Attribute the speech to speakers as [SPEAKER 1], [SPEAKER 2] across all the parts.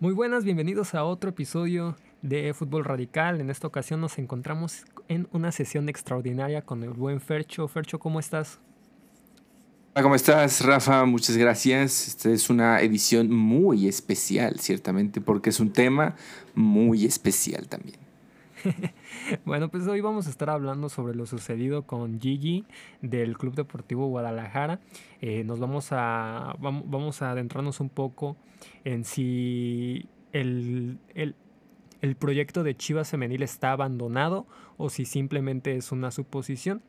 [SPEAKER 1] Muy buenas, bienvenidos a otro episodio de Fútbol Radical. En esta ocasión nos encontramos en una sesión extraordinaria con el buen Fercho. Fercho, ¿cómo estás?
[SPEAKER 2] Hola, ¿cómo estás, Rafa? Muchas gracias. Esta es una edición muy especial, ciertamente, porque es un tema muy especial también.
[SPEAKER 1] bueno, pues hoy vamos a estar hablando sobre lo sucedido con Gigi del Club Deportivo Guadalajara. Eh, nos vamos a, vamos a adentrarnos un poco en si el, el proyecto de Chivas Femenil está abandonado o si simplemente es una suposición.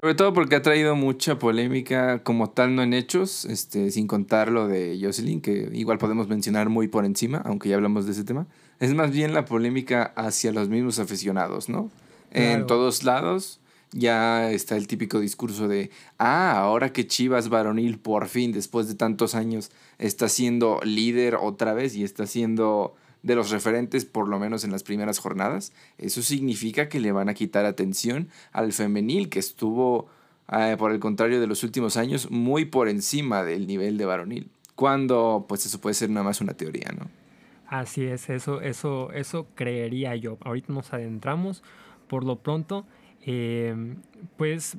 [SPEAKER 2] Sobre todo porque ha traído mucha polémica como tal, no en hechos, este, sin contar lo de Jocelyn, que igual podemos mencionar muy por encima, aunque ya hablamos de ese tema. Es más bien la polémica hacia los mismos aficionados, ¿no? En todos lados ya está el típico discurso de, ah, ahora que Chivas varonil por fin, después de tantos años, está siendo líder otra vez y está siendo de los referentes, por lo menos en las primeras jornadas, eso significa que le van a quitar atención al femenil, que estuvo, eh, por el contrario de los últimos años, muy por encima del nivel de varonil. Cuando, pues eso puede ser nada más una teoría, ¿no?
[SPEAKER 1] Así es, eso, eso, eso creería yo. Ahorita nos adentramos. Por lo pronto, eh, pues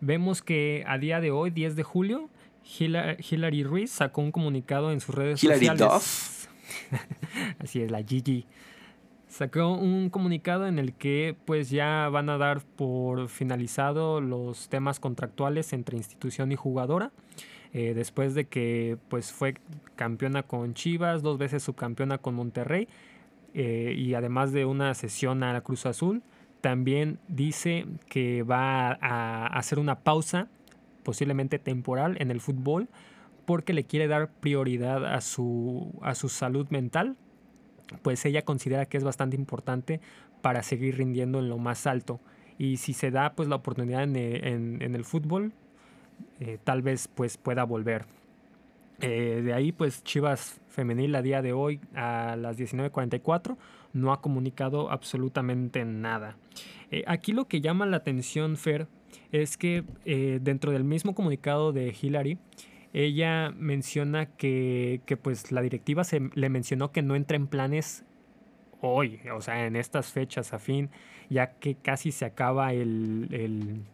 [SPEAKER 1] vemos que a día de hoy, 10 de julio, Hillary, Ruiz sacó un comunicado en sus redes sociales. Así es, la Gigi. Sacó un comunicado en el que pues ya van a dar por finalizado los temas contractuales entre institución y jugadora. Eh, después de que pues fue campeona con Chivas, dos veces subcampeona con Monterrey eh, y además de una sesión a la Cruz Azul, también dice que va a hacer una pausa posiblemente temporal en el fútbol porque le quiere dar prioridad a su, a su salud mental, pues ella considera que es bastante importante para seguir rindiendo en lo más alto. Y si se da pues la oportunidad en, el fútbol, eh, tal vez pues pueda volver. Eh, de ahí pues Chivas Femenil a día de hoy a las 19.44 no ha comunicado absolutamente nada. Eh, aquí lo que llama la atención Fer es que dentro del mismo comunicado de Hillary ella menciona que, pues la directiva se le mencionó que no entra en planes hoy, o sea, en estas fechas a fin, ya que casi se acaba el,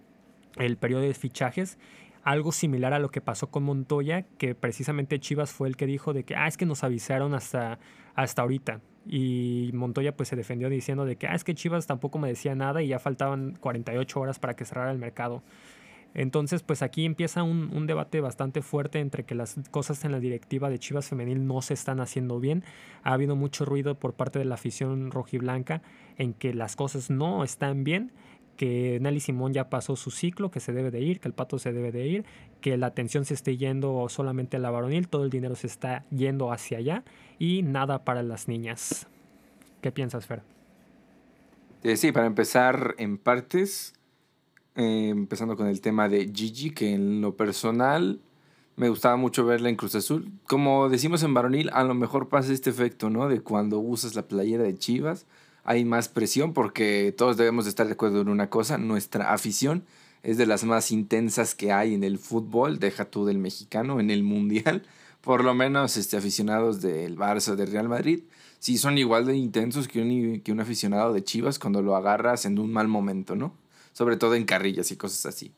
[SPEAKER 1] el, periodo de fichajes. Algo similar a lo que pasó con Montoya, que precisamente Chivas fue el que dijo de que, ah, es que nos avisaron hasta, hasta ahorita. Y Montoya pues se defendió diciendo de que, ah, es que Chivas tampoco me decía nada y ya faltaban 48 horas para que cerrara el mercado. Entonces, pues aquí empieza un, debate bastante fuerte entre que las cosas en la directiva de Chivas Femenil no se están haciendo bien. Ha habido mucho ruido por parte de la afición rojiblanca en que las cosas no están bien, que Nelly Simón ya pasó su ciclo, que se debe de ir, que el pato se debe de ir, que la atención se esté yendo solamente a la varonil, todo el dinero se está yendo hacia allá y nada para las niñas. ¿Qué piensas, Fer?
[SPEAKER 2] Eh, sí, para empezar en partes eh, empezando con el tema de Gigi, que en lo personal me gustaba mucho verla en Cruz Azul. Como decimos en varonil, a lo mejor pasa este efecto, ¿no? De cuando usas la playera de Chivas, hay más presión porque todos debemos de estar de acuerdo en una cosa, nuestra afición es de las más intensas que hay en el fútbol, deja tú del mexicano, en el mundial, por lo menos este, aficionados del Barça, del Real Madrid, sí son igual de intensos que un, que un aficionado de Chivas cuando lo agarras en un mal momento, ¿no? Sobre todo en carrillas y cosas así.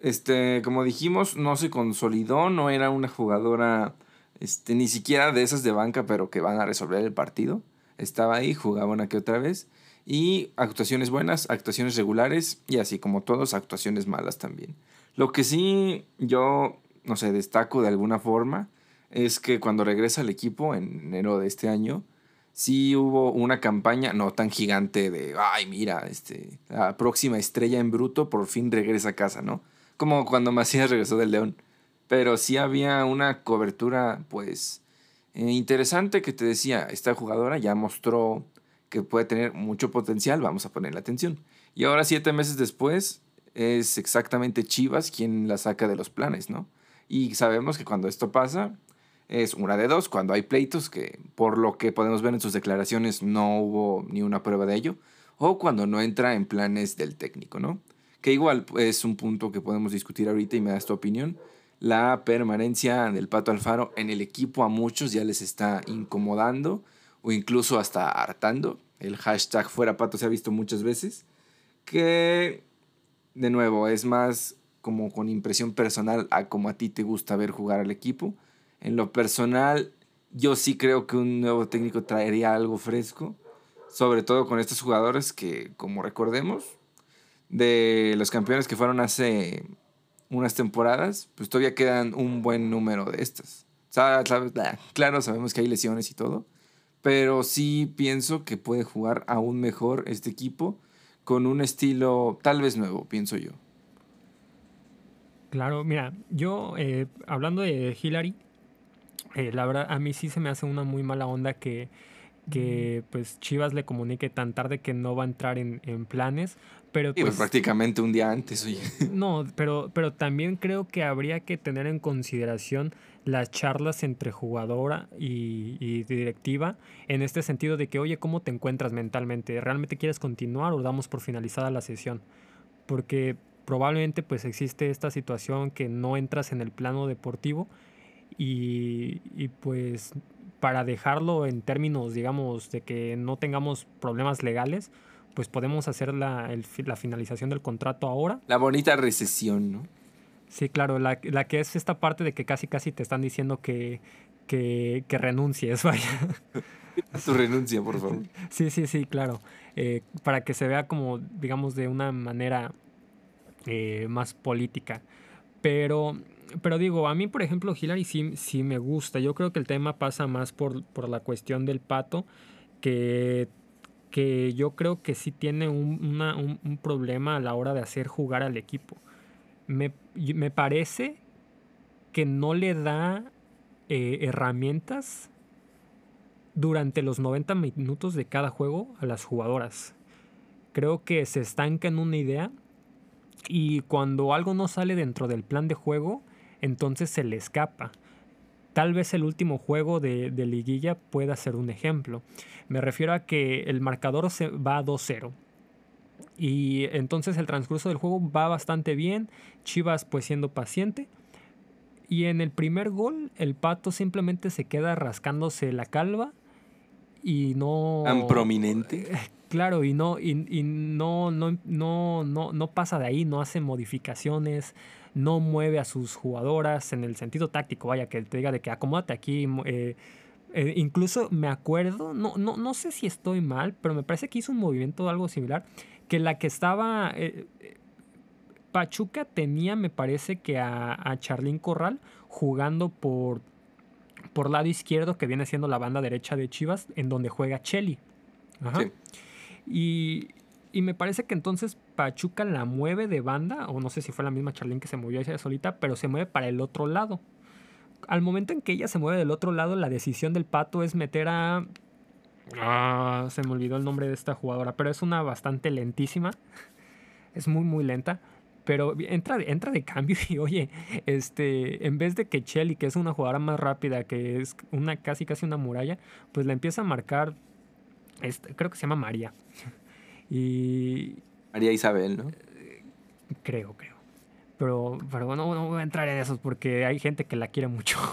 [SPEAKER 2] Este, como dijimos, no se consolidó, no era una jugadora este, ni siquiera de esas de banca, pero que van a resolver el partido. Estaba ahí, jugaba una que otra vez. Y actuaciones buenas, actuaciones regulares y así como todos, actuaciones malas también. Lo que sí yo, no sé, destaco de alguna forma es que cuando regresa al equipo en enero de este año, sí hubo una campaña no tan gigante de, ay, mira, este, la próxima estrella en bruto por fin regresa a casa, ¿no? Como cuando Macías regresó del León. Pero sí había una cobertura, pues, eh, interesante que te decía, esta jugadora ya mostró que puede tener mucho potencial, vamos a ponerle atención. Y ahora, siete meses después, es exactamente Chivas quien la saca de los planes, ¿no? Y sabemos que cuando esto pasa, es una de dos, cuando hay pleitos, que por lo que podemos ver en sus declaraciones no hubo ni una prueba de ello, o cuando no entra en planes del técnico, ¿no? Que igual es un punto que podemos discutir ahorita y me das tu opinión. la permanencia del Pato Alfaro en el equipo a muchos ya les está incomodando o incluso hasta hartando. El hashtag fuera Pato se ha visto muchas veces. Que, de nuevo, es más como con impresión personal a como a ti te gusta ver jugar al equipo. En lo personal, yo sí creo que un nuevo técnico traería algo fresco, sobre todo con estos jugadores que, como recordemos, de los campeones que fueron hace unas temporadas, pues todavía quedan un buen número de estas. Claro, sabemos que hay lesiones y todo, pero sí pienso que puede jugar aún mejor este equipo con un estilo tal vez nuevo, pienso yo.
[SPEAKER 1] Claro, mira, yo eh, hablando de Hillary, eh, la verdad a mí sí se me hace una muy mala onda que, que pues Chivas le comunique tan tarde que no va a entrar en, en planes, pero
[SPEAKER 2] pues, pues, prácticamente un día antes, oye.
[SPEAKER 1] No, pero, pero también creo que habría que tener en consideración las charlas entre jugadora y, y, directiva en este sentido de que, oye, ¿cómo te encuentras mentalmente? ¿Realmente quieres continuar o damos por finalizada la sesión? Porque probablemente pues existe esta situación que no entras en el plano deportivo y, y pues para dejarlo en términos, digamos, de que no tengamos problemas legales, pues podemos hacer la, la finalización del contrato ahora.
[SPEAKER 2] La bonita recesión, ¿no?
[SPEAKER 1] Sí, claro, la, la, que es esta parte de que casi casi te están diciendo que, que, que renuncies, vaya.
[SPEAKER 2] Tu renuncia, por favor.
[SPEAKER 1] Sí, sí, sí, claro. Eh, para que se vea como, digamos, de una manera eh, más política. Pero, pero digo, a mí, por ejemplo, Hillary sí, sí me gusta. Yo creo que el tema pasa más por, por la cuestión del pato, que que yo creo que sí tiene un, un, problema a la hora de hacer jugar al equipo. Me, me parece que no le da eh, herramientas durante los 90 minutos de cada juego a las jugadoras. Creo que se estanca en una idea y cuando algo no sale dentro del plan de juego, entonces se le escapa. Tal vez el último juego de, de liguilla pueda ser un ejemplo. Me refiero a que el marcador se va a 2-0. Y entonces el transcurso del juego va bastante bien. Chivas pues siendo paciente. Y en el primer gol el pato simplemente se queda rascándose la calva. Y no...
[SPEAKER 2] ¿Tan prominente?
[SPEAKER 1] Claro, y no, y, no, no, no, no, no pasa de ahí, no hace modificaciones, no mueve a sus jugadoras en el sentido táctico, vaya, que te diga de que acomódate aquí, eh, eh, incluso me acuerdo, no, no, no sé si estoy mal, pero me parece que hizo un movimiento algo similar, que la que estaba... Eh, Pachuca tenía, me parece que a, a Charlín Corral jugando por, por lado izquierdo, que viene siendo la banda derecha de Chivas, en donde juega Chelly. Ajá. Y, y, me parece que entonces Pachuca la mueve de banda, o no sé si fue la misma Charlín que se movió ella solita, pero se mueve para el otro lado al momento en que ella se mueve del otro lado, la decisión del pato es meter a... Ah, se me olvidó el nombre de esta jugadora, pero es una bastante lentísima. Es muy, muy lenta. Pero entra, entra de cambio y oye, este, en vez de que Chelly, que es una jugadora más rápida, que es una casi casi una muralla, pues la empieza a marcar, este, creo que se llama María. Y...
[SPEAKER 2] María Isabel, ¿no?
[SPEAKER 1] Creo, creo. Pero, pero bueno, no voy a entrar en esos porque hay gente que la quiere mucho.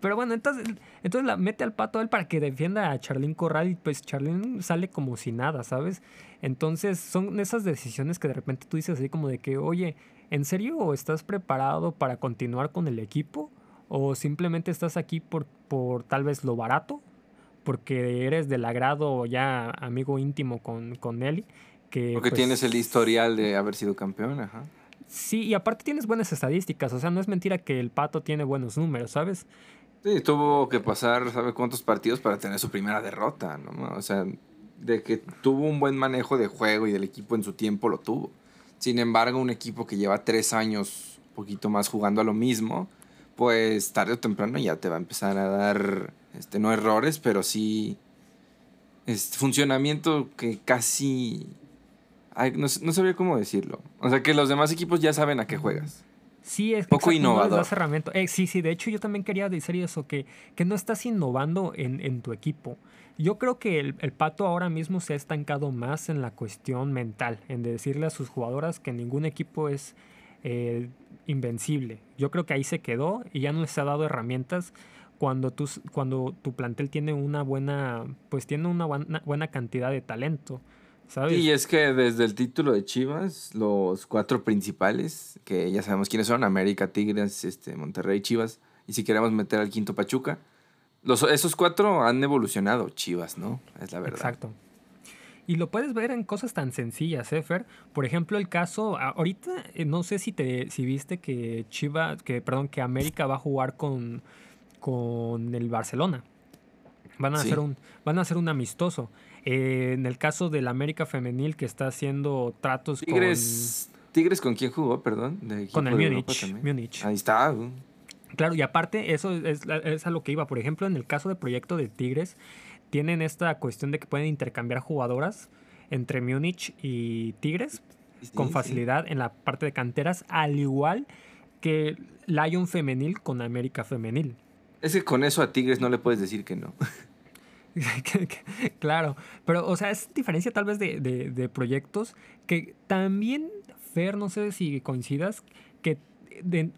[SPEAKER 1] Pero bueno, entonces, entonces la mete al pato a él para que defienda a Charlín Corral y pues Charlín sale como si nada, ¿sabes? Entonces son esas decisiones que de repente tú dices así como de que, oye, ¿en serio estás preparado para continuar con el equipo? ¿O simplemente estás aquí por, por tal vez lo barato? Porque eres del agrado ya amigo íntimo con, con Nelly. Que,
[SPEAKER 2] porque
[SPEAKER 1] pues
[SPEAKER 2] tienes el historial de haber sido campeón, ajá.
[SPEAKER 1] Sí, y aparte tienes buenas estadísticas, o sea, no es mentira que el Pato tiene buenos números, ¿sabes?
[SPEAKER 2] Sí, tuvo que pasar, ¿sabe cuántos partidos para tener su primera derrota, ¿no? O sea, de que tuvo un buen manejo de juego y del equipo en su tiempo lo tuvo. Sin embargo, un equipo que lleva tres años, un poquito más jugando a lo mismo, pues tarde o temprano ya te va a empezar a dar, este, no errores, pero sí este, funcionamiento que casi no, sabría cómo decirlo. O sea, que los demás equipos ya saben a qué juegas.
[SPEAKER 1] Sí, es
[SPEAKER 2] poco innovador.
[SPEAKER 1] Eh, sí, sí, de hecho yo también quería decir eso, que, que no estás innovando en, tu equipo. Yo creo que el, Pato ahora mismo se ha estancado más en la cuestión mental, en decirle a sus jugadoras que ningún equipo es eh, invencible. Yo creo que ahí se quedó y ya no les ha dado herramientas cuando tu, cuando tu plantel tiene una buena, pues tiene una buena, buena cantidad de talento. ¿Sabes?
[SPEAKER 2] Y es que desde el título de Chivas, los cuatro principales, que ya sabemos quiénes son, América, Tigres, este, Monterrey, Chivas, y si queremos meter al quinto Pachuca, los, esos cuatro han evolucionado, Chivas, ¿no? Es la verdad.
[SPEAKER 1] Exacto. Y lo puedes ver en cosas tan sencillas, ¿eh, Fer? Por ejemplo, el caso, ahorita eh, no sé si te si viste que Chivas, que perdón, que América va a jugar con, con el Barcelona. Van a, hacer un, van a hacer un amistoso. Eh, en el caso del América Femenil que está haciendo tratos
[SPEAKER 2] Tigres, con... ¿Tigres con quién jugó, perdón?
[SPEAKER 1] con el Múnich,
[SPEAKER 2] Ahí está.
[SPEAKER 1] Claro, y aparte eso es, es, a lo que iba. Por ejemplo, en el caso del proyecto de Tigres, tienen esta cuestión de que pueden intercambiar jugadoras entre Múnich y Tigres con facilidad en la parte de canteras, al igual que Lion Femenil con América Femenil.
[SPEAKER 2] Es que con eso a Tigres no le puedes decir que no.
[SPEAKER 1] claro, pero o sea, es diferencia tal vez de, proyectos que también, Fer, no sé si coincidas, que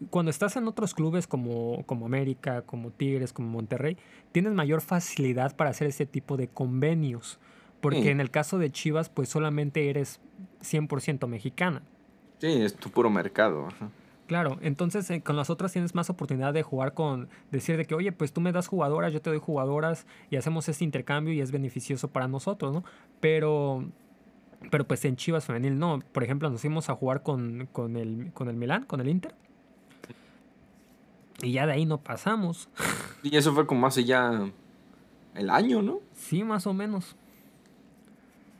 [SPEAKER 1] cuando estás en otros clubes como, como América, como Tigres, como Monterrey, tienes mayor facilidad para hacer ese tipo de convenios. Porque en el caso de Chivas, pues solamente eres 100% mexicana.
[SPEAKER 2] Sí, es tu puro mercado.
[SPEAKER 1] Claro, entonces eh, con las otras tienes más oportunidad de jugar con, decir de que, oye, pues tú me das jugadoras, yo te doy jugadoras y hacemos este intercambio y es beneficioso para nosotros, ¿no? Pero, pero pues en Chivas Femenil no. Por ejemplo, nos fuimos a jugar con, con, el, con el Milán, con el Inter. Y ya de ahí no pasamos.
[SPEAKER 2] Y eso fue como hace ya el año, ¿no?
[SPEAKER 1] Sí, más o menos.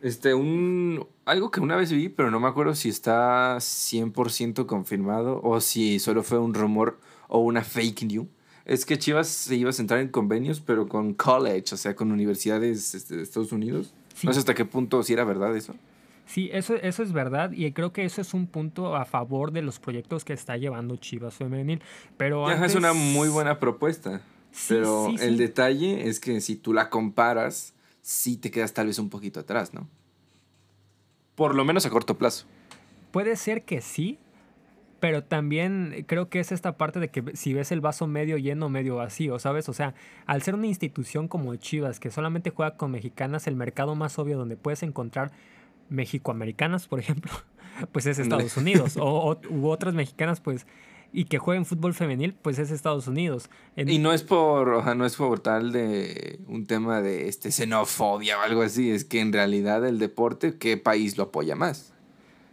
[SPEAKER 2] Este, un. Algo que una vez vi, pero no me acuerdo si está 100% confirmado o si solo fue un rumor o una fake news. Es que Chivas se iba a centrar en convenios, pero con college, o sea, con universidades este, de Estados Unidos. No sé hasta qué punto si era verdad eso.
[SPEAKER 1] Sí, eso, eso es verdad y creo que eso es un punto a favor de los proyectos que está llevando Chivas Femenil. Pero
[SPEAKER 2] Es una muy buena propuesta. pero el detalle es que si tú la comparas, sí te quedas tal vez un poquito atrás, ¿no? Por lo menos a corto plazo.
[SPEAKER 1] Puede ser que sí, pero también creo que es esta parte de que si ves el vaso medio lleno, medio vacío, ¿sabes? O sea, al ser una institución como Chivas, que solamente juega con mexicanas, el mercado más obvio donde puedes encontrar mexicoamericanas, por ejemplo, pues es Estados Unidos. o, u otras mexicanas, pues, y que jueguen fútbol femenil, pues es Estados Unidos.
[SPEAKER 2] y no es por, o sea, no es por tal de un tema de este xenofobia o algo así, es que en realidad el deporte, ¿qué país lo apoya más?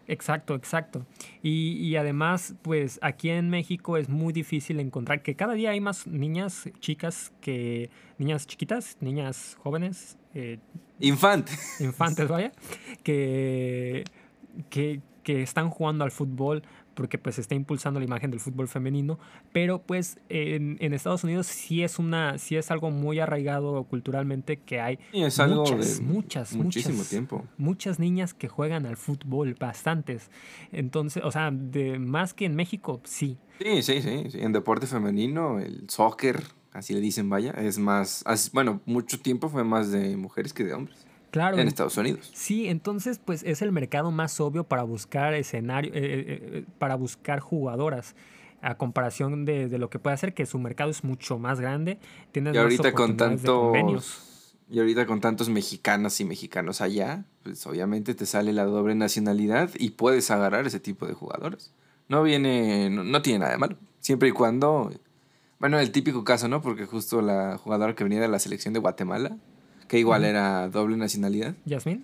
[SPEAKER 1] Exacto, exacto. Y, y, además, pues aquí en México es muy difícil encontrar que cada día hay más niñas, chicas, que niñas chiquitas, niñas jóvenes, eh,
[SPEAKER 2] infantes.
[SPEAKER 1] Infantes, vaya, que, que, que están jugando al fútbol porque pues está impulsando la imagen del fútbol femenino, pero pues en, en, Estados Unidos sí es una sí es algo muy arraigado culturalmente que hay
[SPEAKER 2] es algo
[SPEAKER 1] muchas, muchas,
[SPEAKER 2] muchísimo
[SPEAKER 1] muchas,
[SPEAKER 2] tiempo.
[SPEAKER 1] Muchas niñas que juegan al fútbol, bastantes. Entonces, o sea, de más que en México, sí.
[SPEAKER 2] Sí, sí, sí, sí. En deporte femenino, el soccer, así le dicen, vaya, es más, bueno, mucho tiempo fue más de mujeres que de hombres.
[SPEAKER 1] Claro.
[SPEAKER 2] En Estados Unidos.
[SPEAKER 1] Sí, entonces pues es el mercado más obvio para buscar escenario, eh, eh, eh, para buscar jugadoras a comparación de, de, lo que puede hacer, que su mercado es mucho más grande. Tienes
[SPEAKER 2] y ahorita con tantos y ahorita con tantos mexicanas y mexicanos allá, pues obviamente te sale la doble nacionalidad y puedes agarrar ese tipo de jugadores. No viene, no, no tiene nada de malo. Siempre y cuando, bueno, el típico caso, ¿no? Porque justo la jugadora que venía de la selección de Guatemala, que igual era doble nacionalidad.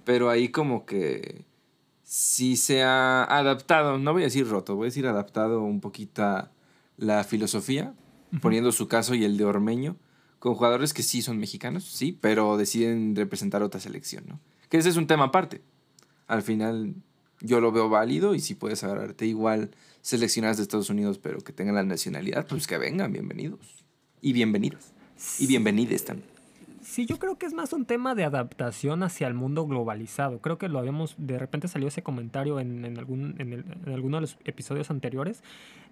[SPEAKER 2] Pero ahí como que sí se ha adaptado, no voy a decir roto, voy a decir adaptado un poquito la filosofía, poniendo su caso y el de Ormeño, con jugadores que sí son mexicanos, sí, pero deciden representar otra selección, ¿no? Que ese es un tema aparte. Al final yo lo veo válido y si puedes agarrarte igual seleccionadas de Estados Unidos, pero que tengan la nacionalidad, pues que vengan, bienvenidos. Y bienvenidos. Y bienvenides también.
[SPEAKER 1] Sí, yo creo que es más un tema de adaptación hacia el mundo globalizado. Creo que lo habíamos, de repente salió ese comentario en, en algún, en, alguno de los episodios anteriores,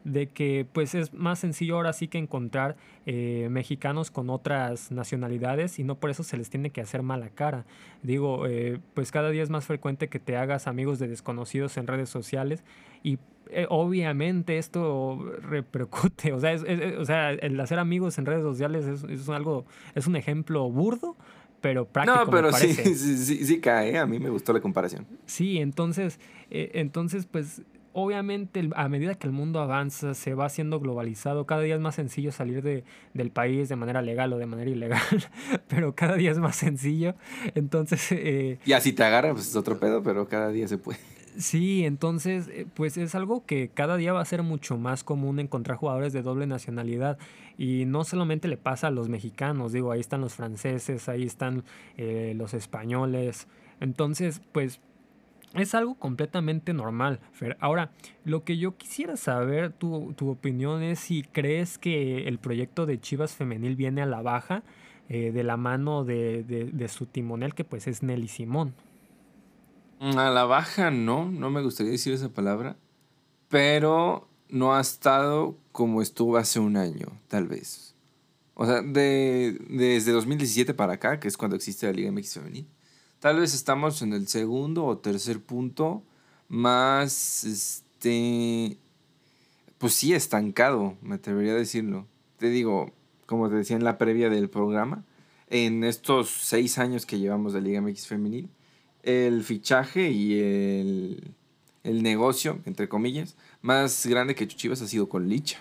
[SPEAKER 1] de que pues es más sencillo ahora sí que encontrar eh, mexicanos con otras nacionalidades y no por eso se les tiene que hacer mala cara. Digo, eh, pues cada día es más frecuente que te hagas amigos de desconocidos en redes sociales y eh, obviamente esto repercute, o sea, o sea, el hacer amigos en redes sociales es, es, algo, es un ejemplo burdo, pero práctico.
[SPEAKER 2] No, pero sí, sí, sí, cae, a mí me gustó la comparación.
[SPEAKER 1] Sí, entonces, eh, entonces pues obviamente a medida que el mundo avanza, se va haciendo globalizado, cada día es más sencillo salir de, del país de manera legal o de manera ilegal, pero cada día es más sencillo. Entonces... Eh,
[SPEAKER 2] y así te agarra, pues es otro pedo, pero cada día se puede.
[SPEAKER 1] Sí, entonces, eh, pues es algo que cada día va a ser mucho más común encontrar jugadores de doble nacionalidad. Y no solamente le pasa a los mexicanos, digo, ahí están los franceses, ahí están eh, los españoles. Entonces, pues es algo completamente normal, Fer. Ahora, lo que yo quisiera saber, tu, tu opinión es si crees que el proyecto de Chivas Femenil viene a la baja eh, de la mano de, de, su timonel, que pues es Nelly Simón.
[SPEAKER 2] Mm, a la baja no, no me gustaría decir esa palabra, pero no ha estado como estuvo hace un año, tal vez. O sea, de, desde 2017 para acá, que es cuando existe la Liga MX Femenil Tal vez estamos en el segundo o tercer punto más, este, pues sí, estancado, me atrevería a decirlo. Te digo, como te decía en la previa del programa, en estos seis años que llevamos de Liga MX Femenil, el fichaje y el, el negocio, entre comillas, más grande que Chuchivas ha sido con Licha.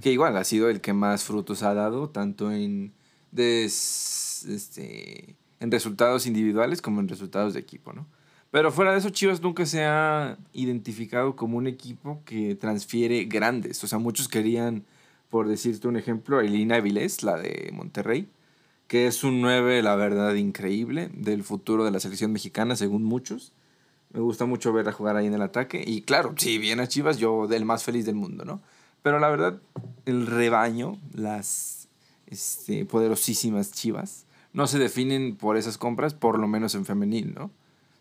[SPEAKER 2] Que igual ha sido el que más frutos ha dado, tanto en des, este, en resultados individuales como en resultados de equipo, ¿no? Pero fuera de eso, Chivas nunca se ha identificado como un equipo que transfiere grandes. O sea, muchos querían, por decirte un ejemplo, a Elina Avilés, la de Monterrey, que es un 9, la verdad, increíble del futuro de la selección mexicana, según muchos. Me gusta mucho verla jugar ahí en el ataque. Y claro, si viene a Chivas, yo del más feliz del mundo, ¿no? Pero la verdad, el rebaño, las este, poderosísimas Chivas, no se definen por esas compras, por lo menos en femenil, ¿no? O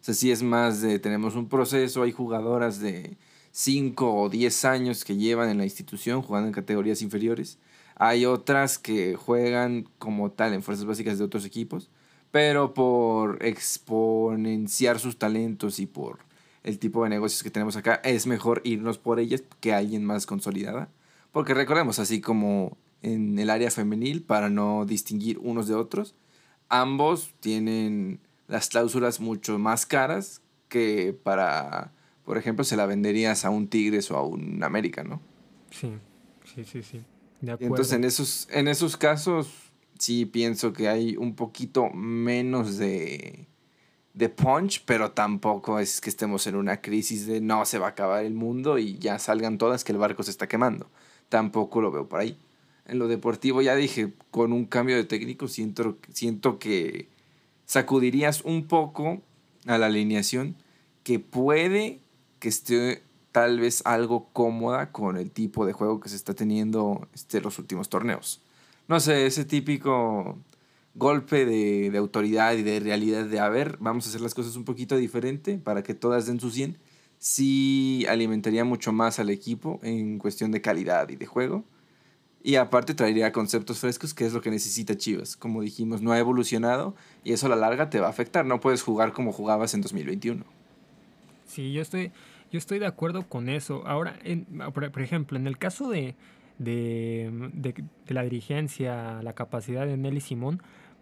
[SPEAKER 2] sea, sí es más de, tenemos un proceso, hay jugadoras de 5 o 10 años que llevan en la institución jugando en categorías inferiores. Hay otras que juegan como tal en fuerzas básicas de otros equipos, pero por exponenciar sus talentos y por el tipo de negocios que tenemos acá, es mejor irnos por ellas que alguien más consolidada. Porque recordemos, así como en el área femenil, para no distinguir unos de otros, ambos tienen las cláusulas mucho más caras que para, por ejemplo, se la venderías a un Tigres o a un América, ¿no?
[SPEAKER 1] Sí, sí, sí, sí.
[SPEAKER 2] Entonces, en esos, en esos casos, sí pienso que hay un poquito menos de, de punch, pero tampoco es que estemos en una crisis de no se va a acabar el mundo y ya salgan todas que el barco se está quemando. Tampoco lo veo por ahí en lo deportivo, ya dije, con un cambio de técnico siento, siento que sacudirías un poco a la alineación que puede que esté tal vez algo cómoda con el tipo de juego que se está teniendo este, los últimos torneos. No sé, ese típico golpe de, de, autoridad y de realidad de, a ver, vamos a hacer las cosas un poquito diferente para que todas den su 100, sí alimentaría mucho más al equipo en cuestión de calidad y de juego y aparte traería conceptos frescos, que es lo que necesita Chivas. Como dijimos, no ha evolucionado y eso a la larga te va a afectar. No puedes jugar como jugabas en 2021.
[SPEAKER 1] Sí, yo estoy, estoy de acuerdo con eso. Ahora, por, ejemplo, en el caso de, de, de, la dirigencia, la capacidad de Nelly Simón,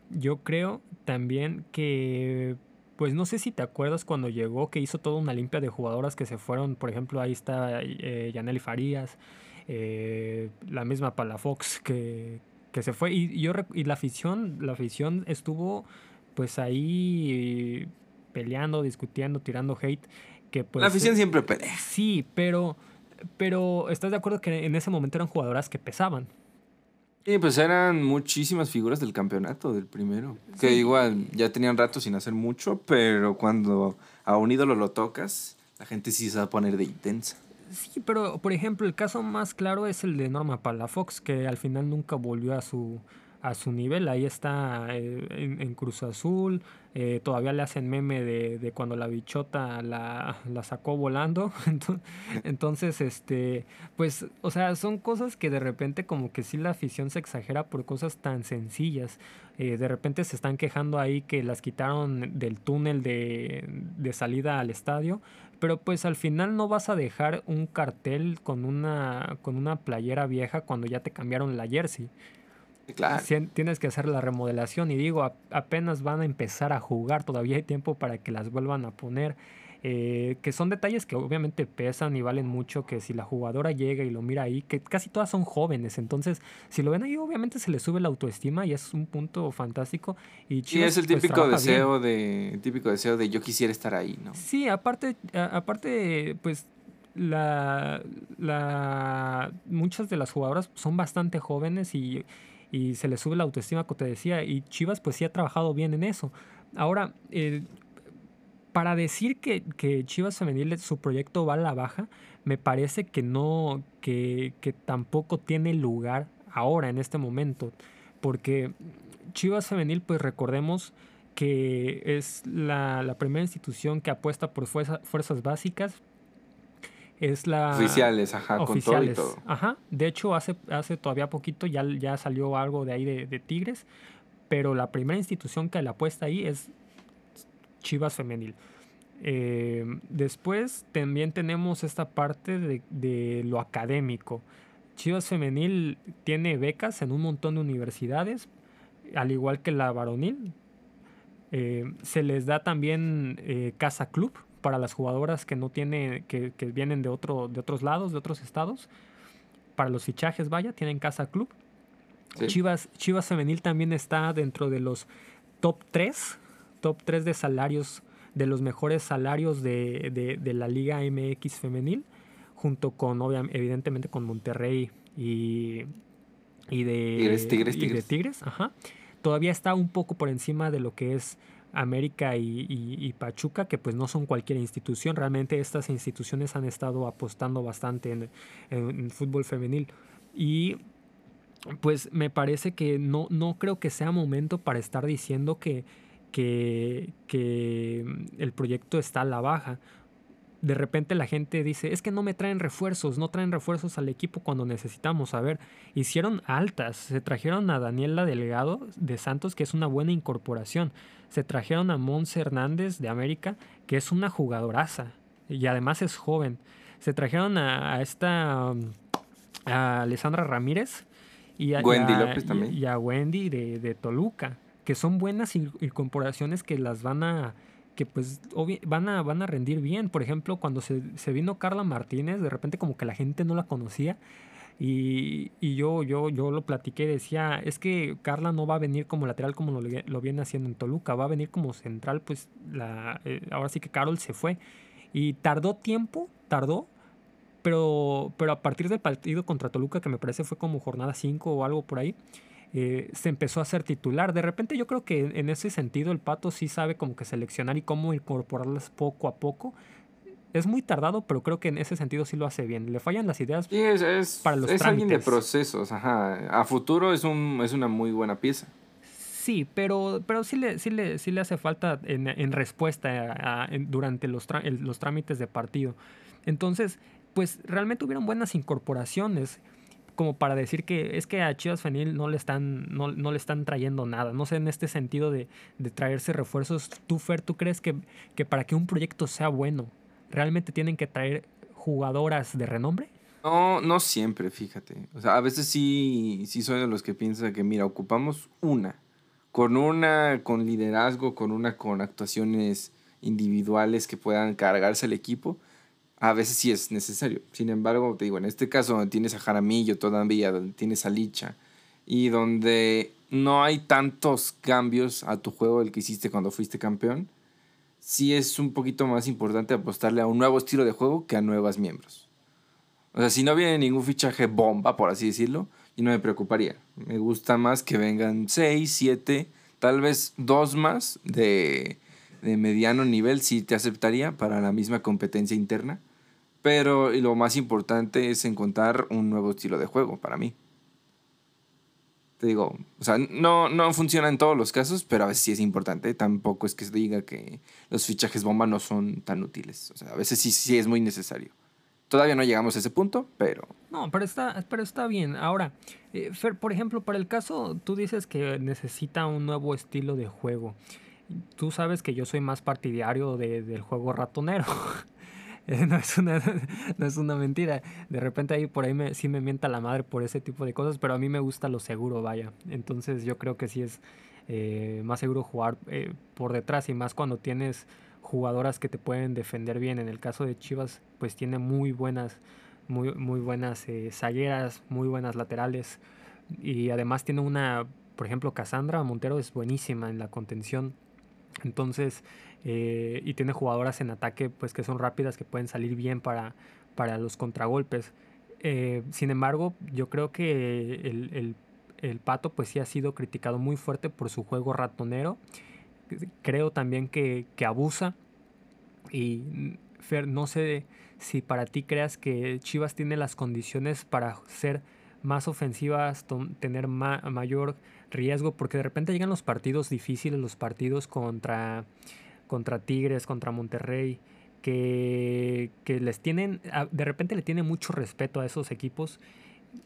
[SPEAKER 1] yo creo también que pues no sé si te acuerdas cuando llegó que hizo toda una limpia de jugadoras que se fueron, por ejemplo, ahí está eh, Yaneli Farías, eh, la misma Palafox que, que se fue. Y, yo, y la afición, la afición estuvo pues ahí peleando, discutiendo, tirando hate. Que, pues,
[SPEAKER 2] la afición siempre pelea.
[SPEAKER 1] Sí, pero, pero ¿estás de acuerdo que en ese momento eran jugadoras que pesaban?
[SPEAKER 2] Sí, pues eran muchísimas figuras del campeonato, del primero. Que igual ya tenían rato sin hacer mucho, pero cuando a un ídolo lo tocas, la gente sí se va a poner de intensa.
[SPEAKER 1] Sí, pero por ejemplo, el caso más claro es el de Norma Palafox, que al final nunca volvió a su, a su nivel. Ahí está eh, en, Cruz Azul. Eh, todavía le hacen meme de, cuando la bichota la, sacó volando. Entonces, este, pues, o sea, son cosas que de repente como que sí la afición se exagera por cosas tan sencillas. Eh, de repente se están quejando ahí que las quitaron del túnel de, de salida al estadio pero pues al final no vas a dejar un cartel con una, con una playera vieja cuando ya te cambiaron la jersey. Claro. Tienes que hacer la remodelación y digo, apenas van a empezar a jugar, todavía hay tiempo para que las vuelvan a poner. Eh, que son detalles que obviamente pesan y valen mucho, que si la jugadora llega y lo mira ahí, que casi todas son jóvenes, entonces si lo ven ahí obviamente se les sube la autoestima y es un punto fantástico. Y
[SPEAKER 2] sí, es el pues, típico deseo de típico deseo de yo quisiera estar ahí, ¿no?
[SPEAKER 1] Sí, aparte, aparte pues la, la, muchas de las jugadoras son bastante jóvenes y y se le sube la autoestima, como te decía, y Chivas pues sí ha trabajado bien en eso. Ahora, para decir que, Chivas Femenil, su proyecto va a la baja, me parece que no, que, tampoco tiene lugar ahora, en este momento, porque Chivas Femenil, pues recordemos que es la, primera institución que apuesta por fuerzas básicas, es la...
[SPEAKER 2] Oficiales, ajá, con todo y todo.
[SPEAKER 1] Ajá, de hecho hace, hace todavía poquito ya, ya salió algo de ahí de, Tigres, pero la primera institución que la apuesta ahí es Chivas Femenil. Eh, después también tenemos esta parte de, lo académico. Chivas Femenil tiene becas en un montón de universidades, al igual que la varonil. Eh, se les da también eh, casa club, para las jugadoras que no tiene, que, vienen de, otro, de otros lados, de otros estados. Para los fichajes, vaya, tienen casa club. Chivas, Chivas Femenil también está dentro de los top 3, top 3 de salarios, de los mejores salarios de, la Liga MX Femenil, junto con, obviamente, evidentemente, con Monterrey y, y de
[SPEAKER 2] Tigres,
[SPEAKER 1] Y de Tigres ajá. Todavía está un poco por encima de lo que es América y, Pachuca, que pues no son cualquier institución, realmente estas instituciones han estado apostando bastante en, fútbol femenil. Y pues me parece que no, no creo que sea momento para estar diciendo que, que, que el proyecto está a la baja de repente la gente dice, es que no me traen refuerzos, no traen refuerzos al equipo cuando necesitamos. A ver, hicieron altas, se trajeron a Daniela Delgado de Santos, que es una buena incorporación. Se trajeron a Mons Hernández de América, que es una jugadoraza y además es joven. Se trajeron a, esta a Alessandra Ramírez y a
[SPEAKER 2] Wendy López también.
[SPEAKER 1] Y a Wendy de, de Toluca, que son buenas incorporaciones que las van a que pues van a, van a rendir bien. Por ejemplo, cuando se, vino Carla Martínez, de repente como que la gente no la conocía. Y, yo, yo, yo lo platiqué y decía, es que Carla no va a venir como lateral como lo, viene haciendo en Toluca, va a venir como central, pues la, eh, ahora sí que Carol se fue. Y tardó tiempo, tardó, pero, pero a partir del partido contra Toluca, que me parece fue como jornada 5 o algo por ahí, eh, se empezó a ser titular. De repente yo creo que en ese sentido el Pato sí sabe como que seleccionar y cómo incorporarlas poco a poco. Es muy tardado, pero creo que en ese sentido sí lo hace bien. Le fallan las ideas
[SPEAKER 2] es, para los Es alguien de procesos, ajá. A futuro es, un, es una muy buena pieza.
[SPEAKER 1] Sí, pero, pero sí, le, sí, le, sí le hace falta en, respuesta durante los, los trámites de partido. Entonces, pues realmente hubieron buenas incorporaciones como para decir que es que a Chivas Fenil no le están, no, le están trayendo nada. No sé, en este sentido de, traerse refuerzos, tú, Fer, ¿tú crees que, que para que un proyecto sea bueno, realmente tienen que traer jugadoras de renombre?
[SPEAKER 2] No, no siempre, fíjate. O sea, a veces sí, sí soy de los que piensan que, mira, ocupamos una. Con una, con liderazgo, con una, con actuaciones individuales que puedan cargarse el equipo a veces sí es necesario. Sin embargo, te digo, en este caso donde tienes a Jaramillo todavía, donde tienes a Licha y donde no hay tantos cambios a tu juego del que hiciste cuando fuiste campeón, sí es un poquito más importante apostarle a un nuevo estilo de juego que a nuevas miembros. O sea, si no viene ningún fichaje bomba, por así decirlo, yo no me preocuparía. Me gusta más que vengan 6, 7, tal vez dos más de de mediano nivel sí te aceptaría para la misma competencia interna. Pero lo más importante es encontrar un nuevo estilo de juego para mí. te digo, o sea, no, no funciona en todos los casos, pero a veces sí es importante. Tampoco es que se diga que los fichajes bomba no son tan útiles. O sea, a veces sí, sí es muy necesario. Todavía no llegamos a ese punto, pero...
[SPEAKER 1] No, pero está, pero está bien. Ahora, eh, por ejemplo, para el caso, tú dices que necesita un nuevo estilo de juego. Tú sabes que yo soy más partidario de, del juego ratonero. no, es una, no es una mentira. De repente ahí por ahí me, sí me mienta la madre por ese tipo de cosas, pero a mí me gusta lo seguro, vaya. Entonces yo creo que sí es eh, más seguro jugar eh, por detrás y más cuando tienes jugadoras que te pueden defender bien. En el caso de Chivas, pues tiene muy buenas, muy, muy buenas eh, zagueras, muy buenas laterales. Y además tiene una, por ejemplo, Cassandra Montero es buenísima en la contención. Entonces, eh, y tiene jugadoras en ataque pues que son rápidas, que pueden salir bien para, para los contragolpes. Eh, sin embargo, yo creo que el, el, el, Pato pues sí ha sido criticado muy fuerte por su juego ratonero creo también que, abusa. Y Fer, no sé si para ti creas que Chivas tiene las condiciones para ser más ofensivas, tener mayor riesgo, porque de repente llegan los partidos difíciles, los partidos contra, contra Tigres, contra Monterrey, que, que les tienen, de repente le tienen mucho respeto a esos equipos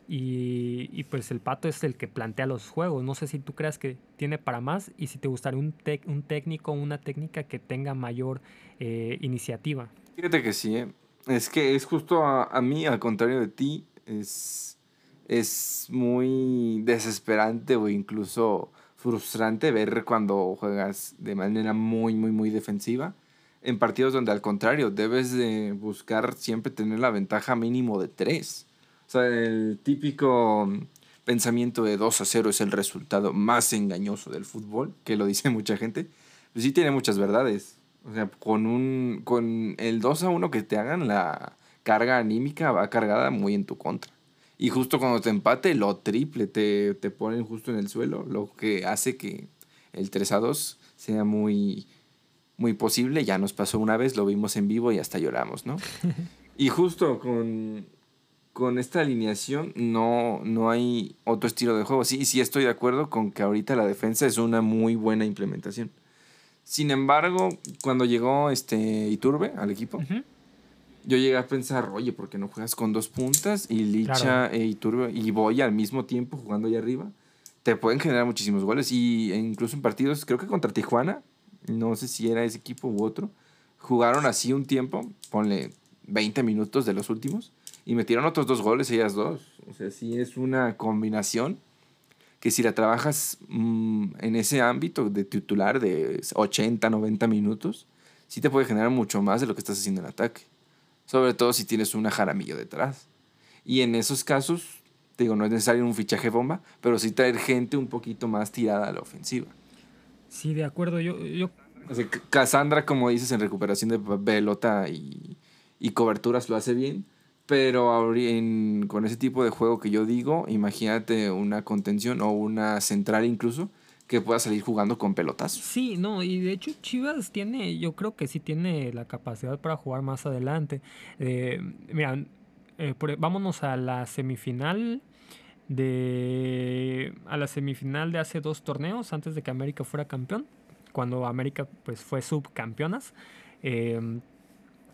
[SPEAKER 1] y, pues el pato es el que plantea los juegos. No sé si tú creas que tiene para más y si te gustaría un, un técnico, una técnica que tenga mayor eh, iniciativa.
[SPEAKER 2] Fíjate que sí, ¿eh? es que es justo a, mí, al contrario de ti, es, es muy desesperante o incluso frustrante ver cuando juegas de manera muy, muy, muy defensiva. En partidos donde al contrario, debes de buscar siempre tener la ventaja mínimo de tres o sea, el típico pensamiento de 2 a 0 es el resultado más engañoso del fútbol, que lo dice mucha gente, pues sí tiene muchas verdades. O sea, con, un, con el 2 a 1 que te hagan, la carga anímica va cargada muy en tu contra. Y justo cuando te empate, lo triple te, te ponen justo en el suelo, lo que hace que el 3 a 2 sea muy, muy posible. Ya nos pasó una vez, lo vimos en vivo y hasta lloramos, ¿no? Y justo con, con esta alineación no, no hay otro estilo de juego. Sí, sí estoy de acuerdo con que ahorita la defensa es una muy buena implementación. Sin embargo, cuando llegó este Iturbe al equipo, yo llegué a pensar, oye, ¿por qué no juegas con dos puntas y Licha e Iturbe y Boy al mismo tiempo jugando ahí arriba? Te pueden generar muchísimos goles y incluso en partidos, creo que contra Tijuana, no sé si era ese equipo u otro, jugaron así un tiempo, ponle 20 minutos de los últimos y metieron otros dos goles ellas dos. O sea, sí es una combinación que si la trabajas mm, en ese ámbito de titular de 80, 90 minutos, sí te puede generar mucho más de lo que estás haciendo en ataque. Sobre todo si tienes una jaramillo detrás. Y en esos casos, te digo, no es necesario un fichaje bomba, pero sí traer gente un poquito más tirada a la ofensiva.
[SPEAKER 1] Sí, de acuerdo. Yo, yo...
[SPEAKER 2] O sea, Cassandra, como dices, en recuperación de pelota y, y coberturas lo hace bien pero con ese tipo de juego que yo digo, imagínate una contención o una central incluso que pueda salir jugando con pelotas.
[SPEAKER 1] Sí, no, y de hecho Chivas tiene, yo creo que sí tiene la capacidad para jugar más adelante. Eh, mira, eh, vámonos a la semifinal de a la semifinal de hace dos torneos antes de que América fuera campeón, cuando América pues fue subcampeonas. Eh,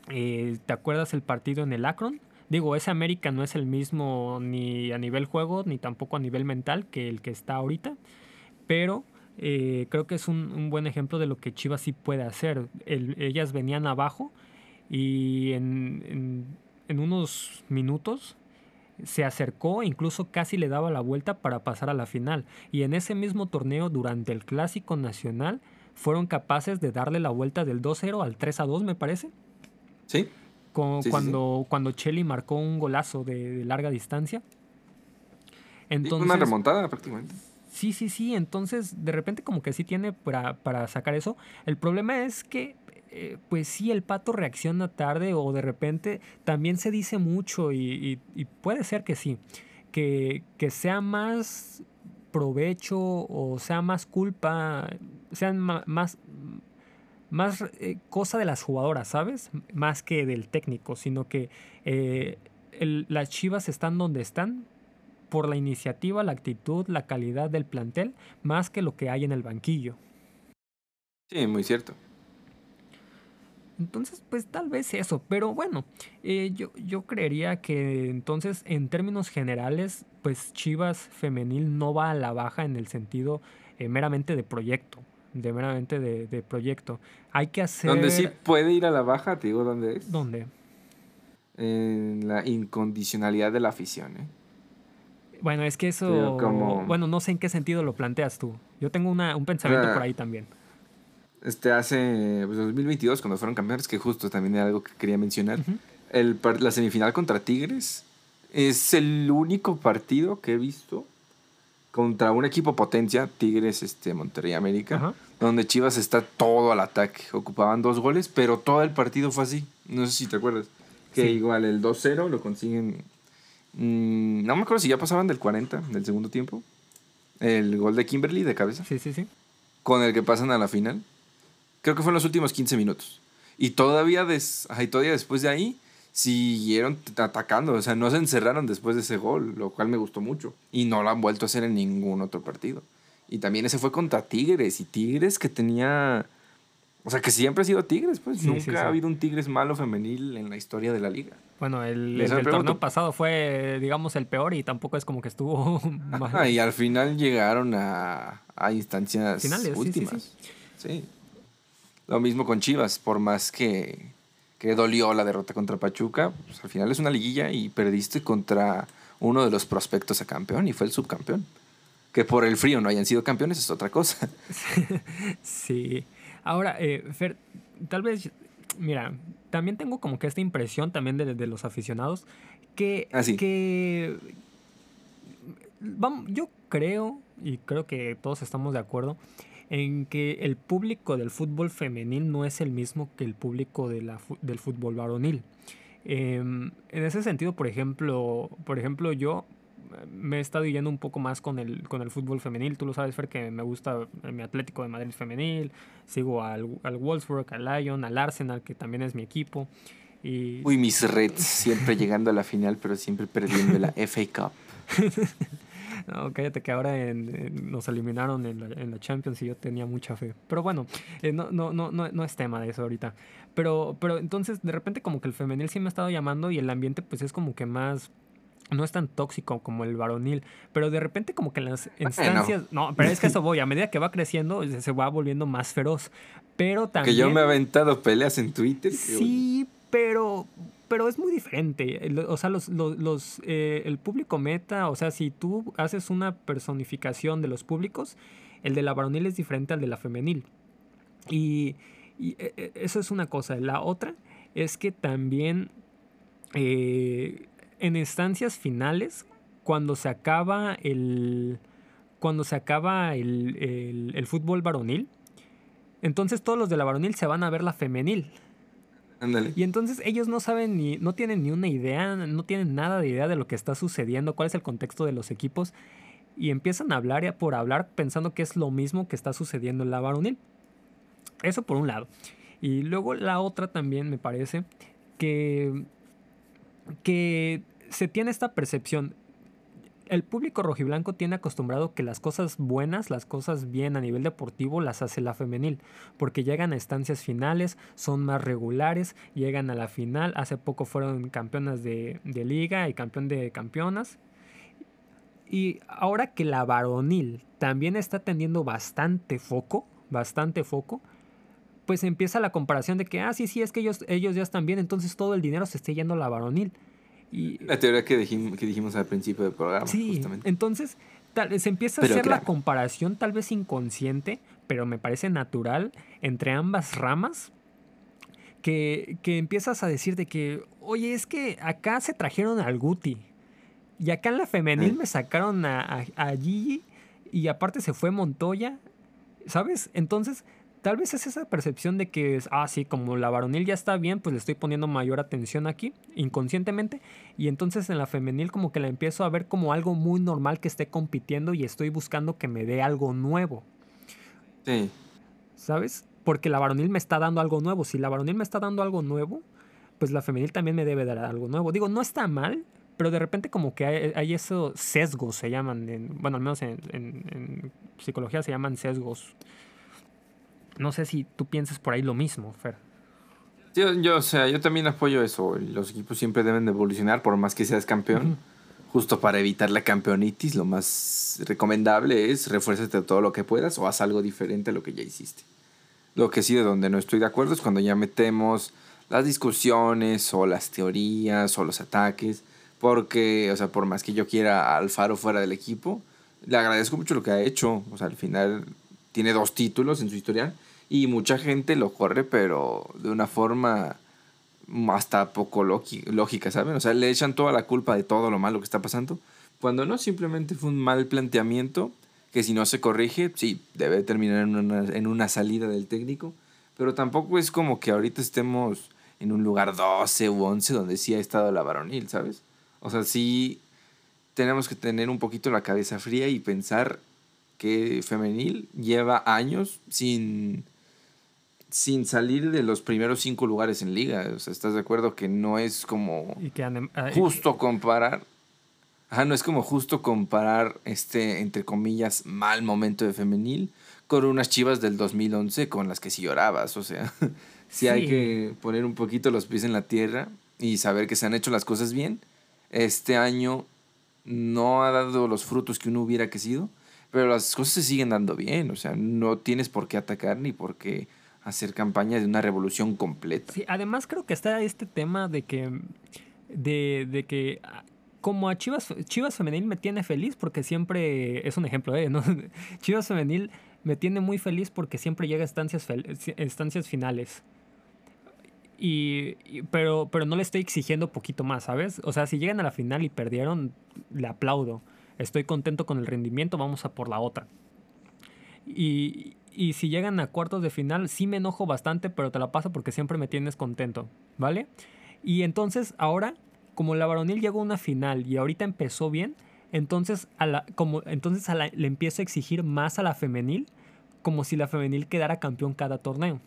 [SPEAKER 1] ¿Te acuerdas el partido en el Akron? Digo, ese América no es el mismo ni a nivel juego, ni tampoco a nivel mental que el que está ahorita, pero eh, creo que es un, buen ejemplo de lo que Chivas sí puede hacer. ellas venían abajo y en, en, unos minutos se acercó, incluso casi le daba la vuelta para pasar a la final. Y en ese mismo torneo, durante el Clásico Nacional, fueron capaces de darle la vuelta del 2-0 al 3-2, me parece.
[SPEAKER 2] Sí
[SPEAKER 1] cuando, cuando Chelly marcó un golazo de, larga distancia.
[SPEAKER 2] Entonces, una remontada prácticamente.
[SPEAKER 1] Sí, sí, sí. Entonces, de repente, como que sí tiene para, sacar eso. El problema es que, eh, pues sí, el pato reacciona tarde o de repente también se dice mucho y, puede ser que sí. Que, que, sea más provecho o sea más culpa, sean más, más eh, cosa de las jugadoras, ¿sabes? Más que del técnico, sino que eh, las Chivas están donde están por la iniciativa, la actitud, la calidad del plantel, más que lo que hay en el banquillo.
[SPEAKER 2] Sí, muy cierto.
[SPEAKER 1] Entonces, pues tal vez eso, pero bueno, eh, yo, yo creería que entonces en términos generales, pues Chivas femenil no va a la baja en el sentido eh, meramente de proyecto, de meramente de, proyecto. Hay que hacer...
[SPEAKER 2] Donde sí puede ir a la baja, te digo dónde es.
[SPEAKER 1] ¿Dónde?
[SPEAKER 2] En la incondicionalidad de la afición, ¿eh?
[SPEAKER 1] Bueno, es que eso... Bueno, no sé en qué sentido lo planteas tú. Yo tengo una, un pensamiento por ahí también
[SPEAKER 2] este, hace pues, 2022, cuando fueron campeones, que justo también era algo que quería mencionar. el, la semifinal contra Tigres es el único partido que he visto contra un equipo potencia, Tigres, este, Monterrey América, donde Chivas está todo al ataque. Ocupaban dos goles, pero todo el partido fue así. No sé si te acuerdas. Que igual el 2-0 lo consiguen. Mm, no me acuerdo si ya pasaban del 40 del segundo tiempo. El gol de Kimberly de cabeza.
[SPEAKER 1] Sí, sí, sí.
[SPEAKER 2] Con el que pasan a la final. Creo que fue en los últimos 15 minutos. Y todavía, des, todavía después de ahí siguieron atacando. O sea, no se encerraron después de ese gol, lo cual me gustó mucho. Y no lo han vuelto a hacer en ningún otro partido. Y también ese fue contra Tigres. Y Tigres que tenía. O sea, que siempre ha sido Tigres, pues. Nunca ha habido un Tigres malo femenil en la historia de la liga.
[SPEAKER 1] Bueno, el, el, torneo pasado fue, digamos, el peor y tampoco es como que estuvo
[SPEAKER 2] mal. y al final llegaron a, a instancias Finales, últimas. sí. Lo mismo con Chivas, por más que, que dolió la derrota contra Pachuca, pues al final es una liguilla y perdiste contra uno de los prospectos a campeón y fue el subcampeón. Que por el frío no hayan sido campeones es otra cosa.
[SPEAKER 1] sí. Ahora, eh, Fer, tal vez, mira, también tengo como que esta impresión también de, de los aficionados que,
[SPEAKER 2] ah,
[SPEAKER 1] que vamos, yo creo, y creo que todos estamos de acuerdo, en que el público del fútbol femenil no es el mismo que el público de la, del fútbol varonil. Em, en ese sentido, por ejemplo, por ejemplo, yo me he estado yendo un poco más con el, con el fútbol femenil. Tú lo sabes, Fer, que me gusta mi Atlético de Madrid femenil. Sigo al, al Wolfsburg, al Lyon, al Arsenal, que también es mi equipo. Y...
[SPEAKER 2] Uy, mis Reds siempre llegando a la final, pero siempre perdiendo la FA Cup.
[SPEAKER 1] No, cállate que ahora nos eliminaron en la, en la, Champions y yo tenía mucha fe. Pero bueno, eh, no, no, no, no, no es tema de eso ahorita. Pero, pero entonces de repente como que el femenil sí me ha estado llamando y el ambiente pues es como que más no es tan tóxico como el varonil, pero de repente como que en las instancias, no, pero es que eso voy, a medida que va creciendo se va volviendo más feroz, pero también...
[SPEAKER 2] Que yo me he aventado peleas en Twitter.
[SPEAKER 1] Sí, pero pero es muy diferente. O sea, los, los, eh, el público meta, o sea, si tú haces una personificación de los públicos, el de la varonil es diferente al de la femenil. Y, e, e, eso es una cosa. La otra es que también eh, en instancias finales, cuando se acaba el. Cuando se acaba el, el fútbol varonil, entonces todos los de la varonil se van a ver la femenil. Y entonces ellos no saben ni, no tienen ni una idea, no tienen nada de idea de lo que está sucediendo, cuál es el contexto de los equipos, y empiezan a hablar por hablar pensando que es lo mismo que está sucediendo en la varonil. Eso por un lado. Y luego la otra también me parece que, que se tiene esta percepción el público rojiblanco tiene acostumbrado que las cosas buenas, las cosas bien a nivel deportivo, las hace la femenil, porque llegan a estancias finales, son más regulares, llegan a la final, hace poco fueron campeonas de, liga y campeón de campeonas. Y ahora que la varonil también está teniendo bastante foco, bastante foco, pues empieza la comparación de que, ah, sí, sí, es que ellos, ellos ya están bien, entonces todo el dinero se está yendo a la varonil
[SPEAKER 2] la teoría que dijimos, que dijimos al principio del programa.
[SPEAKER 1] Sí, entonces tal, se empieza a hacer la comparación tal vez inconsciente, pero me parece natural, entre ambas ramas. Que, que empiezas a decir de que, oye, es que acá se trajeron al Guti. Y acá en la femenil eh. me sacaron a, a, a Gigi. Y aparte se fue Montoya. ¿Sabes? Entonces Tal vez es esa percepción de que es, ah, sí, como la varonil ya está bien, pues le estoy poniendo mayor atención aquí, inconscientemente, y entonces en la femenil como que la empiezo a ver como algo muy normal que esté compitiendo y estoy buscando que me dé algo nuevo.
[SPEAKER 2] Sí.
[SPEAKER 1] ¿Sabes? Porque la varonil me está dando algo nuevo. Si la varonil me está dando algo nuevo, pues la femenil también me debe dar algo nuevo. Digo, no está mal, pero de repente como que hay, hay esos sesgos, se llaman, bueno, al menos en, en, psicología se llaman sesgos. No sé si tú piensas por ahí lo mismo, Fer.
[SPEAKER 2] Yo, yo, o sea, yo también apoyo eso. Los equipos siempre deben de evolucionar por más que seas campeón. Justo para evitar la campeonitis, lo más recomendable es refuérzate todo lo que puedas o haz algo diferente a lo que ya hiciste. Lo que sí de donde no estoy de acuerdo es cuando ya metemos las discusiones o las teorías o los ataques porque, o sea, por más que yo quiera al Faro fuera del equipo, le agradezco mucho lo que ha hecho. O sea, al final tiene dos títulos en su historial y mucha gente lo corre, pero de una forma hasta poco lógica, ¿saben? O sea, le echan toda la culpa de todo lo malo que está pasando, cuando no, simplemente fue un mal planteamiento que si no se corrige, sí, debe terminar en una, en una salida del técnico, pero tampoco es como que ahorita estemos en un lugar 12 u 11 donde sí ha estado la varonil, ¿sabes? O sea, sí tenemos que tener un poquito la cabeza fría y pensar que femenil lleva años sin, sin salir de los primeros cinco lugares en liga. O sea, ¿estás de acuerdo que no es como ah, justo comparar? Ajá, no es como justo comparar este, entre comillas, mal momento de femenil con unas chivas del 2011 con las que sí llorabas. O sea, sí, hay que poner un poquito los pies en la tierra y saber que se han hecho las cosas bien este año no ha dado los frutos que uno hubiera querido, pero las cosas se siguen dando bien, o sea, no tienes por qué atacar ni por qué hacer campaña de una revolución completa.
[SPEAKER 1] Sí, además creo que está este tema de que, de, de que ah, como a Chivas, Chivas Femenil me tiene feliz porque siempre, es un ejemplo, ¿eh? ¿no? Chivas Femenil me tiene muy feliz porque siempre llega a estancias, estancias finales. Y, pero, pero no le estoy exigiendo poquito más, ¿sabes? O sea, si llegan a la final y perdieron, le aplaudo. Estoy contento con el rendimiento, vamos a por la otra. Y, y si llegan a cuartos de final, sí me enojo bastante, pero te la paso porque siempre me tienes contento, ¿vale? Y entonces ahora, como la varonil llegó a una final y ahorita empezó bien, entonces, la, como, entonces le empiezo a exigir más a la femenil, como si la femenil quedara campeón cada torneo.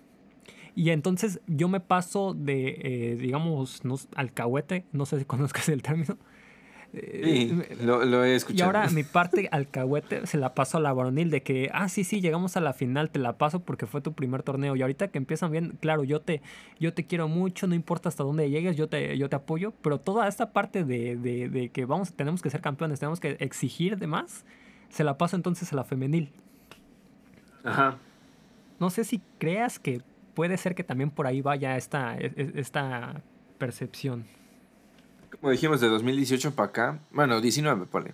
[SPEAKER 1] Y entonces yo me paso de, eh, digamos, no, alcahuete, no sé si conozcas el término.
[SPEAKER 2] Sí, eh, lo, he escuchado.
[SPEAKER 1] Y ahora mi parte alcahuete se la paso a la varonil de que, ah, sí, sí, llegamos a la final, te la paso porque fue tu primer torneo. Y ahorita que empiezan bien, claro, yo te, yo te quiero mucho, no importa hasta dónde llegues, yo te, yo te apoyo. Pero toda esta parte de, de, de que vamos, tenemos que ser campeones, tenemos que exigir de más, se la paso entonces a la femenil.
[SPEAKER 2] Ajá.
[SPEAKER 1] No sé si creas que puede ser que también por ahí vaya esta, e, e, esta percepción.
[SPEAKER 2] Como dijimos, de 2018 para acá, bueno, 19, pone.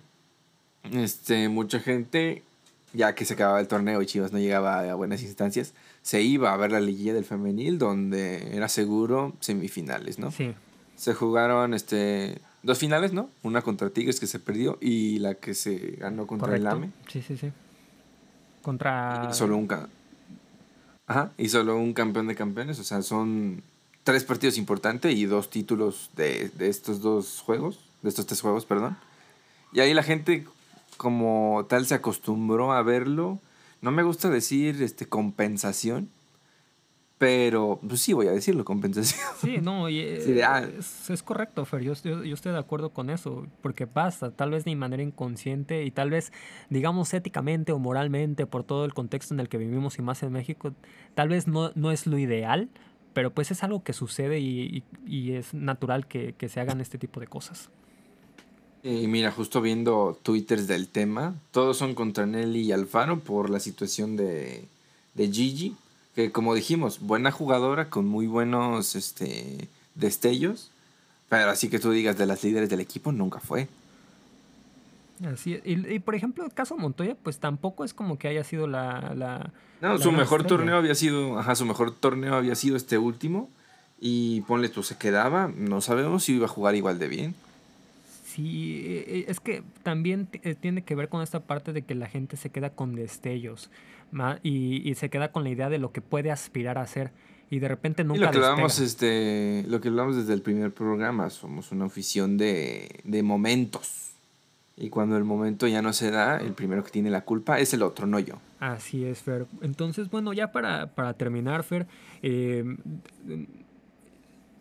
[SPEAKER 2] Este, mucha gente, ya que se acababa el torneo y Chivas no llegaba a buenas instancias, se iba a ver la liguilla del femenil, donde era seguro semifinales, ¿no?
[SPEAKER 1] Sí.
[SPEAKER 2] Se jugaron este, dos finales, ¿no? Una contra Tigres que se perdió y la que se ganó contra el AME.
[SPEAKER 1] Sí, sí, sí. Contra.
[SPEAKER 2] solo un, Ajá, y solo un campeón de campeones, o sea, son tres partidos importantes y dos títulos de, de estos dos juegos, de estos tres juegos, perdón. Y ahí la gente como tal se acostumbró a verlo. No me gusta decir este compensación, pero, pues sí, voy a decirlo, compensación.
[SPEAKER 1] Sí, no, y, ah. es, correcto, Fer, yo estoy, yo estoy de acuerdo con eso, porque pasa, tal vez de manera inconsciente y tal vez, digamos, éticamente o moralmente, por todo el contexto en el que vivimos y más en México, tal vez no, no es lo ideal, pero pues es algo que sucede y, es natural que, que, se hagan este tipo de cosas.
[SPEAKER 2] Y mira, justo viendo twitters del tema, todos son contra Nelly y Alfaro por la situación de, de Gigi que como dijimos, buena jugadora con muy buenos este, destellos, pero así que tú digas de las líderes del equipo, nunca fue.
[SPEAKER 1] Así y, por ejemplo, el caso Montoya, pues tampoco es como que haya sido la... la
[SPEAKER 2] no, su mejor torneo había sido, ajá, su mejor torneo había sido este último, y ponle tú, se quedaba, no sabemos si iba a jugar igual de bien.
[SPEAKER 1] Sí, e, e, es que también eh, tiene que ver con esta parte de que la gente se queda con destellos y, y, se queda con la idea de lo que puede aspirar a ser y de repente nunca
[SPEAKER 2] y lo que hablamos este lo que hablamos desde el primer programa somos una afición de, de, momentos y cuando el momento ya no se da el primero que tiene la culpa es el otro no yo
[SPEAKER 1] así es Fer entonces bueno ya para, para terminar Fer eh,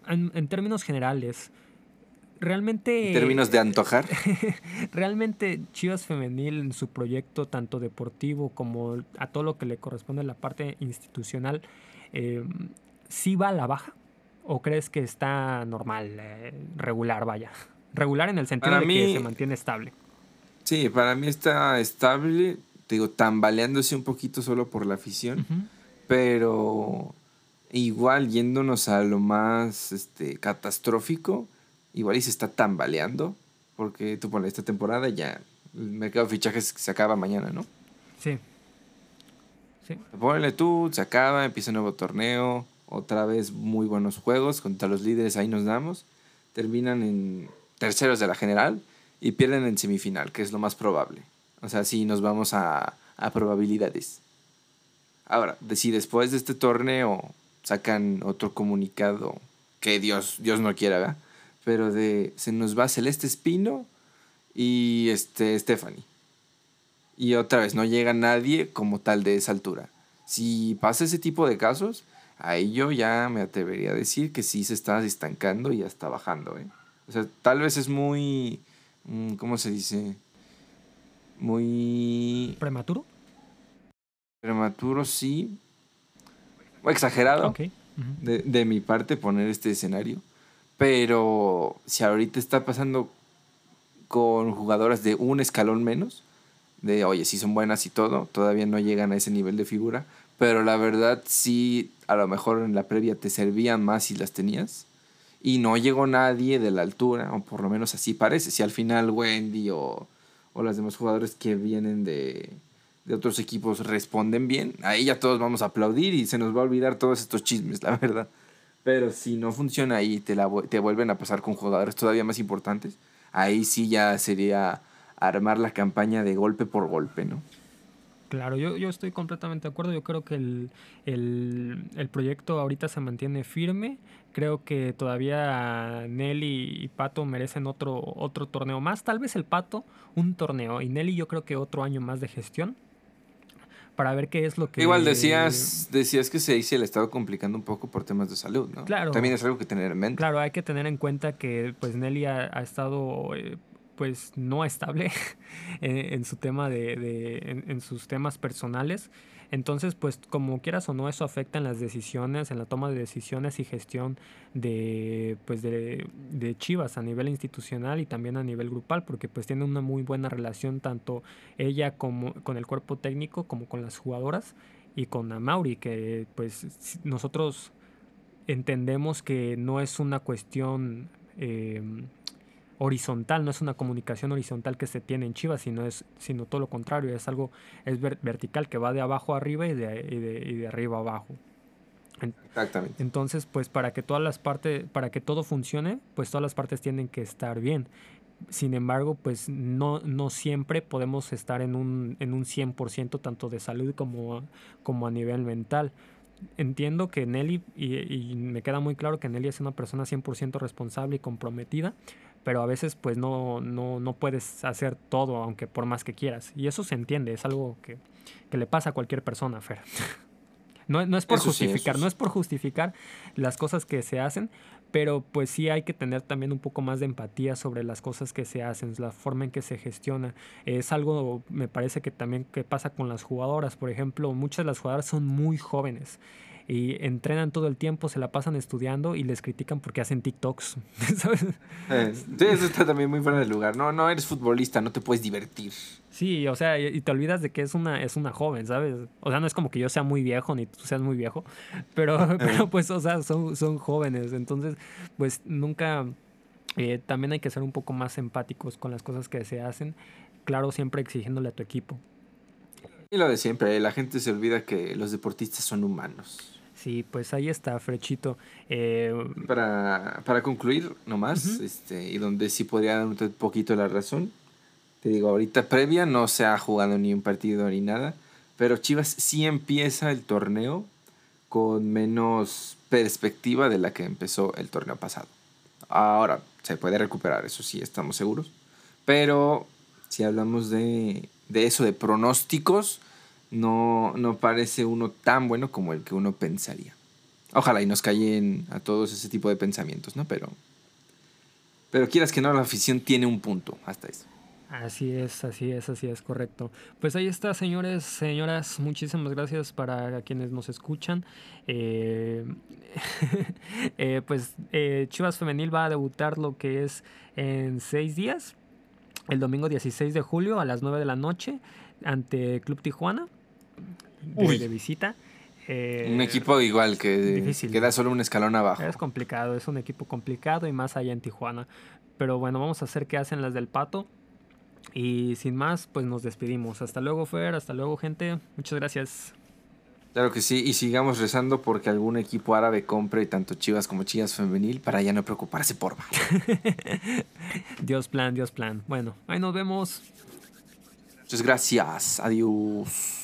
[SPEAKER 1] en, en, términos generales realmente...
[SPEAKER 2] En términos de antojar.
[SPEAKER 1] realmente Chivas Femenil en su proyecto, tanto deportivo como a todo lo que le corresponde a la parte institucional, eh, ¿sí va a la baja? ¿O crees que está normal, eh, regular, vaya? Regular en el sentido de que se mantiene estable.
[SPEAKER 2] Sí, para mí está estable, digo, tambaleándose un poquito solo por la afición, pero igual yéndonos a lo más este, catastrófico, igual y se está tambaleando, porque tú pones esta temporada ya el mercado de fichajes se acaba mañana, ¿no? Sí. Sí. Ponle tú, se acaba, empieza un nuevo torneo, otra vez muy buenos juegos contra los líderes, ahí nos damos. Terminan en terceros de la general y pierden en semifinal, que es lo más probable. O sea, si nos vamos a, a probabilidades. Ahora, si después de este torneo sacan otro comunicado, que Dios, Dios no quiera, ¿verdad? Pero de se nos va Celeste Espino y este Stephanie. Y otra vez, no llega nadie como tal de esa altura. Si pasa ese tipo de casos, ahí yo ya me atrevería a decir que sí se está estancando y ya está bajando. ¿eh? O sea, tal vez es muy, ¿cómo se dice? Muy...
[SPEAKER 1] ¿Prematuro?
[SPEAKER 2] Prematuro, sí. O exagerado. de, de mi parte poner este escenario. Pero si ahorita está pasando con jugadoras de un escalón menos, de oye, sí son buenas y todo, todavía no llegan a ese nivel de figura, pero la verdad sí, a lo mejor en la previa te servían más si las tenías. Y no llegó nadie de la altura, o por lo menos así parece. Si al final Wendy o, o los demás jugadores que vienen de, de otros equipos responden bien, ahí ya todos vamos a aplaudir y se nos va a olvidar todos estos chismes, la verdad. Pero si no funciona ahí te, la, te vuelven a pasar con jugadores todavía más importantes, ahí sí ya sería armar la campaña de golpe por golpe, ¿no?
[SPEAKER 1] Claro, yo, yo estoy completamente de acuerdo. Yo creo que el, el, el, proyecto ahorita se mantiene firme. Creo que todavía Nelly y Pato merecen otro, otro torneo más. Tal vez el Pato un torneo y Nelly yo creo que otro año más de gestión para ver qué es lo que...
[SPEAKER 2] Igual decías, decías que se dice el estado complicando un poco por temas de salud, ¿no? Claro. También es algo que tener en mente.
[SPEAKER 1] Claro, hay que tener en cuenta que pues Nelly ha, estado eh, pues no estable en, su tema de, en, sus temas personales. Entonces, pues como quieras o no, eso afecta en las decisiones, en la toma de decisiones y gestión de, pues de, de Chivas a nivel institucional y también a nivel grupal, porque pues tiene una muy buena relación tanto ella como con el cuerpo técnico como con las jugadoras y con Mauri, que pues nosotros entendemos que no es una cuestión eh, horizontal, no es una comunicación horizontal que se tiene en Chivas, sino es sino todo lo contrario, es algo es vertical que va de abajo a arriba y de, y de, arriba a abajo. Exactamente. Entonces, pues para que todas las partes, para que todo funcione, pues todas las partes tienen que estar bien. Sin embargo, pues no, no siempre podemos estar en un, en un 100% tanto de salud como, como a nivel mental entiendo que Nelly, y, y, me queda muy claro que Nelly es una persona 100% responsable y comprometida, pero a veces pues no, no, no puedes hacer todo aunque por más que quieras. Y eso se entiende, es algo que, que le pasa a cualquier persona, Fer. No, no, es por justificar, no es por justificar las cosas que se hacen, pero pues sí hay que tener también un poco más de empatía sobre las cosas que se hacen, la forma en que se gestiona. Es algo, me parece que también que pasa con las jugadoras, por ejemplo, muchas de las jugadoras son muy jóvenes y entrenan todo el tiempo, se la pasan estudiando y les critican porque hacen TikToks.
[SPEAKER 2] Sí, eso está también muy fuera de lugar. No, no eres futbolista, no te puedes divertir.
[SPEAKER 1] Sí, o sea, y te olvidas de que es una, es una joven, ¿sabes? O sea, no es como que yo sea muy viejo ni tú seas muy viejo, pero, pero pues, o sea, son, son jóvenes. Entonces, pues nunca, eh, también hay que ser un poco más empáticos con las cosas que se hacen. Claro, siempre exigiéndole a tu equipo.
[SPEAKER 2] Y lo de siempre, la gente se olvida que los deportistas son humanos.
[SPEAKER 1] Sí, pues ahí está, Frechito. Eh,
[SPEAKER 2] para, para, concluir nomás, este, y donde sí podría dar un poquito la razón, te digo, ahorita previa no se ha jugado ni un partido ni nada, pero Chivas sí empieza el torneo con menos perspectiva de la que empezó el torneo pasado. Ahora, se puede recuperar, eso sí, estamos seguros. Pero si hablamos de, de eso, de pronósticos, no, no parece uno tan bueno como el que uno pensaría. Ojalá y nos callen a todos ese tipo de pensamientos, ¿no? Pero, Pero quieras que no, la afición tiene un punto hasta eso.
[SPEAKER 1] Así es, así es, así es, correcto. Pues ahí está, señores, señoras, muchísimas gracias para quienes nos escuchan. Eh, eh, pues eh, Chivas Femenil va a debutar lo que es en seis días, el domingo 16 de julio a las 9 de la noche ante Club Tijuana, de, visita.
[SPEAKER 2] un equipo igual que queda solo un escalón abajo.
[SPEAKER 1] Es complicado, es un equipo complicado y más allá en Tijuana. Pero bueno, vamos a hacer qué hacen las del Pato. Y sin más, pues nos despedimos. Hasta luego, Fer. Hasta luego, gente. Muchas gracias.
[SPEAKER 2] Claro que sí, y sigamos rezando porque algún equipo árabe compre tanto Chivas como Chivas femenil para ya no preocuparse por mal.
[SPEAKER 1] Dios plan, Dios plan. Bueno, ahí nos vemos.
[SPEAKER 2] Muchas gracias. Adiós.